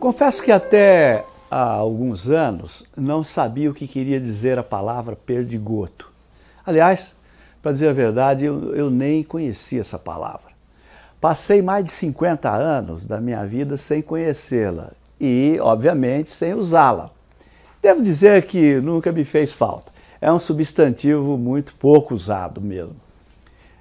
Confesso que até há alguns anos não sabia o que queria dizer a palavra perdigoto. Aliás, para dizer a verdade, eu, eu, nem conhecia essa palavra. Passei mais de 50 anos da minha vida sem conhecê-la e, obviamente, sem usá-la. Devo dizer que nunca me fez falta. É um substantivo muito pouco usado mesmo.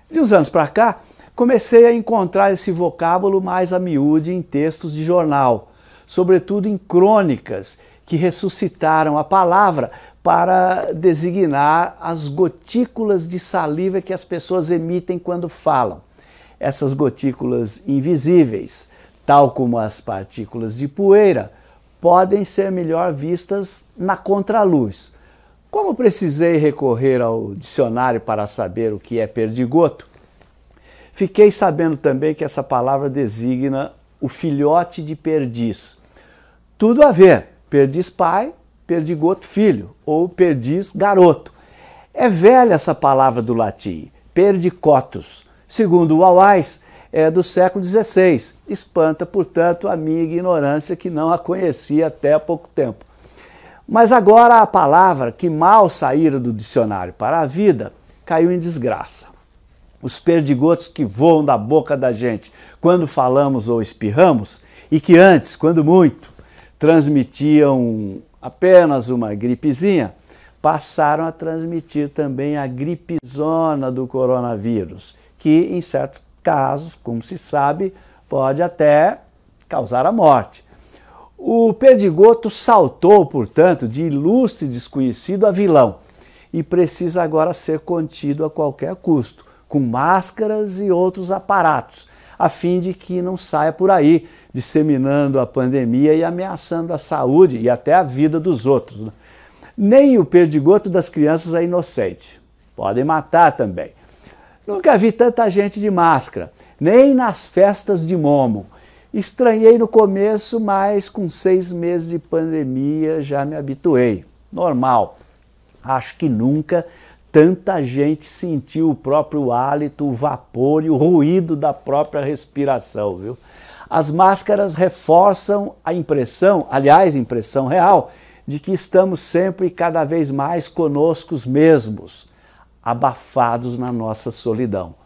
De uns anos para cá, comecei a encontrar esse vocábulo mais a miúde em textos de jornal sobretudo em crônicas que ressuscitaram a palavra para designar as gotículas de saliva que as pessoas emitem quando falam. Essas gotículas invisíveis, tal como as partículas de poeira, podem ser melhor vistas na contraluz. Como precisei recorrer ao dicionário para saber o que é perdigoto, fiquei sabendo também que essa palavra designa o filhote de perdiz, tudo a ver. Perdiz pai, perdigoto filho, ou perdiz garoto. É velha essa palavra do latim, perdicotus. Segundo o é do século XVI. Espanta, portanto, a minha ignorância que não a conhecia até há pouco tempo. Mas agora a palavra que mal saíra do dicionário para a vida caiu em desgraça. Os perdigotos que voam da boca da gente quando falamos ou espirramos e que antes, quando muito, transmitiam apenas uma gripezinha, passaram a transmitir também a gripezona do coronavírus, que em certos casos, como se sabe, pode até causar a morte. O perdigoto saltou, portanto, de ilustre desconhecido a vilão e precisa agora ser contido a qualquer custo, com máscaras e outros aparatos a fim de que não saia por aí disseminando a pandemia e ameaçando a saúde e até a vida dos outros. Né? Nem o perdigoto das crianças é inocente. Podem matar também. Nunca vi tanta gente de máscara, nem nas festas de Momo. Estranhei no começo, mas com seis meses de pandemia já me habituei. Normal. Acho que nunca tanta gente sentiu o próprio hálito, o vapor e o ruído da própria respiração, viu? As máscaras reforçam a impressão, aliás, impressão real, de que estamos sempre e cada vez mais conosco mesmos, abafados na nossa solidão.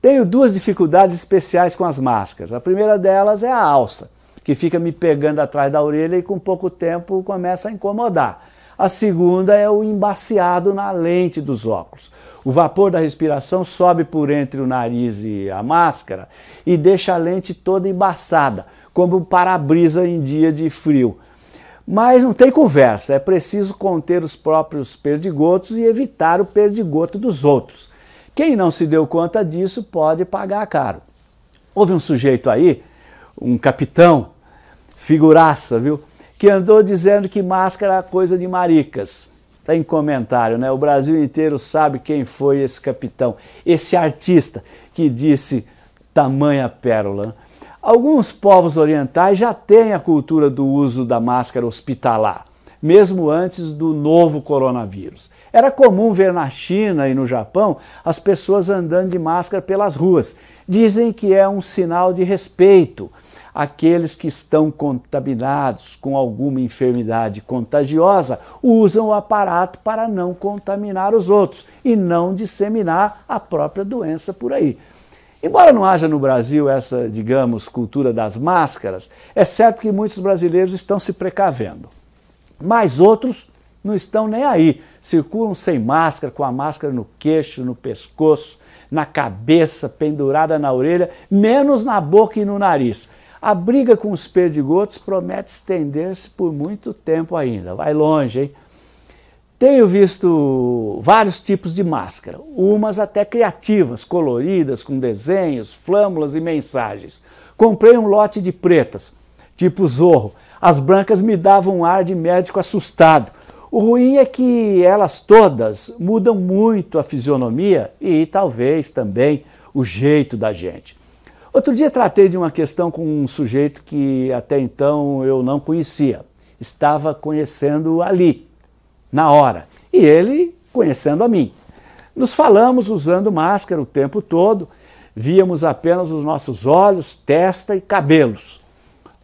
Tenho duas dificuldades especiais com as máscaras. A primeira delas é a alça, que fica me pegando atrás da orelha e com pouco tempo começa a incomodar. A segunda é o embaciado na lente dos óculos. O vapor da respiração sobe por entre o nariz e a máscara e deixa a lente toda embaçada, como para-brisa em dia de frio. Mas não tem conversa, é preciso conter os próprios perdigotos e evitar o perdigoto dos outros. Quem não se deu conta disso pode pagar caro. Houve um sujeito aí, um capitão, figuraça, viu? que andou dizendo que máscara é coisa de maricas. Está em comentário, né? O Brasil inteiro sabe quem foi esse capitão, esse artista que disse tamanha pérola. Alguns povos orientais já têm a cultura do uso da máscara hospitalar, mesmo antes do novo coronavírus. Era comum ver na China e no Japão as pessoas andando de máscara pelas ruas. Dizem que é um sinal de respeito aqueles que estão contaminados com alguma enfermidade contagiosa usam o aparato para não contaminar os outros e não disseminar a própria doença por aí. Embora não haja no Brasil essa, digamos, cultura das máscaras, é certo que muitos brasileiros estão se precavendo. Mas outros não estão nem aí. Circulam sem máscara, com a máscara no queixo, no pescoço, na cabeça, pendurada na orelha, menos na boca e no nariz. A briga com os perdigotos promete estender-se por muito tempo ainda, vai longe, hein? Tenho visto vários tipos de máscara, umas até criativas, coloridas, com desenhos, flâmulas e mensagens. Comprei um lote de pretas, tipo Zorro. As brancas me davam um ar de médico assustado. O ruim é que elas todas mudam muito a fisionomia e talvez também o jeito da gente. Outro dia tratei de uma questão com um sujeito que até então eu não conhecia. Estava conhecendo ali, na hora, e ele conhecendo a mim. Nos falamos usando máscara o tempo todo, víamos apenas os nossos olhos, testa e cabelos.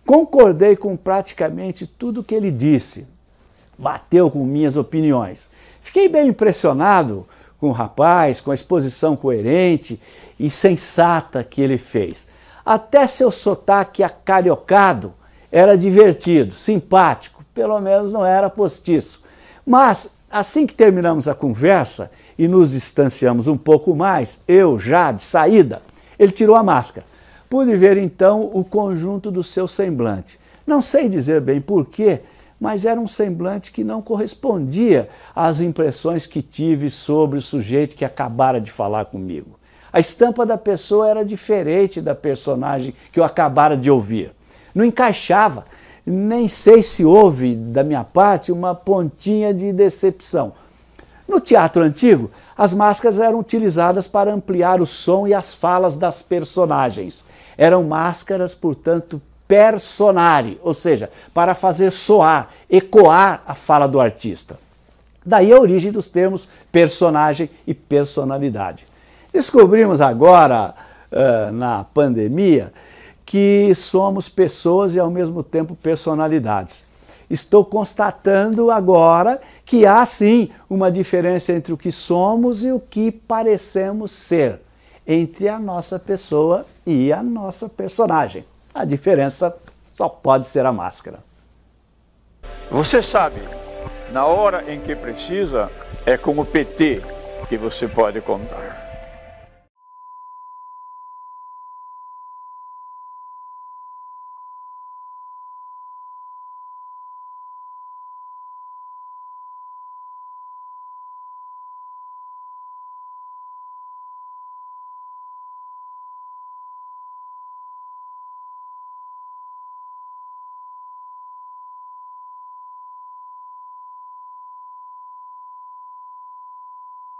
Concordei com praticamente tudo que ele disse, bateu com minhas opiniões. Fiquei bem impressionado com o rapaz, com a exposição coerente e sensata que ele fez. Até seu sotaque acariocado era divertido, simpático, pelo menos não era postiço. Mas assim que terminamos a conversa e nos distanciamos um pouco mais, eu já de saída, ele tirou a máscara. Pude ver então o conjunto do seu semblante. Não sei dizer bem porquê, mas era um semblante que não correspondia às impressões que tive sobre o sujeito que acabara de falar comigo. A estampa da pessoa era diferente da personagem que eu acabara de ouvir. Não encaixava, nem sei se houve, da minha parte, uma pontinha de decepção. No teatro antigo, as máscaras eram utilizadas para ampliar o som e as falas das personagens. Eram máscaras, portanto, personare, ou seja, para fazer soar, ecoar a fala do artista. Daí a origem dos termos personagem e personalidade. Descobrimos agora, uh, na pandemia, que somos pessoas e ao mesmo tempo personalidades. Estou constatando agora que há sim uma diferença entre o que somos e o que parecemos ser, entre a nossa pessoa e a nossa personagem. A diferença só pode ser a máscara. Você sabe, na hora em que precisa, é com o PT que você pode contar.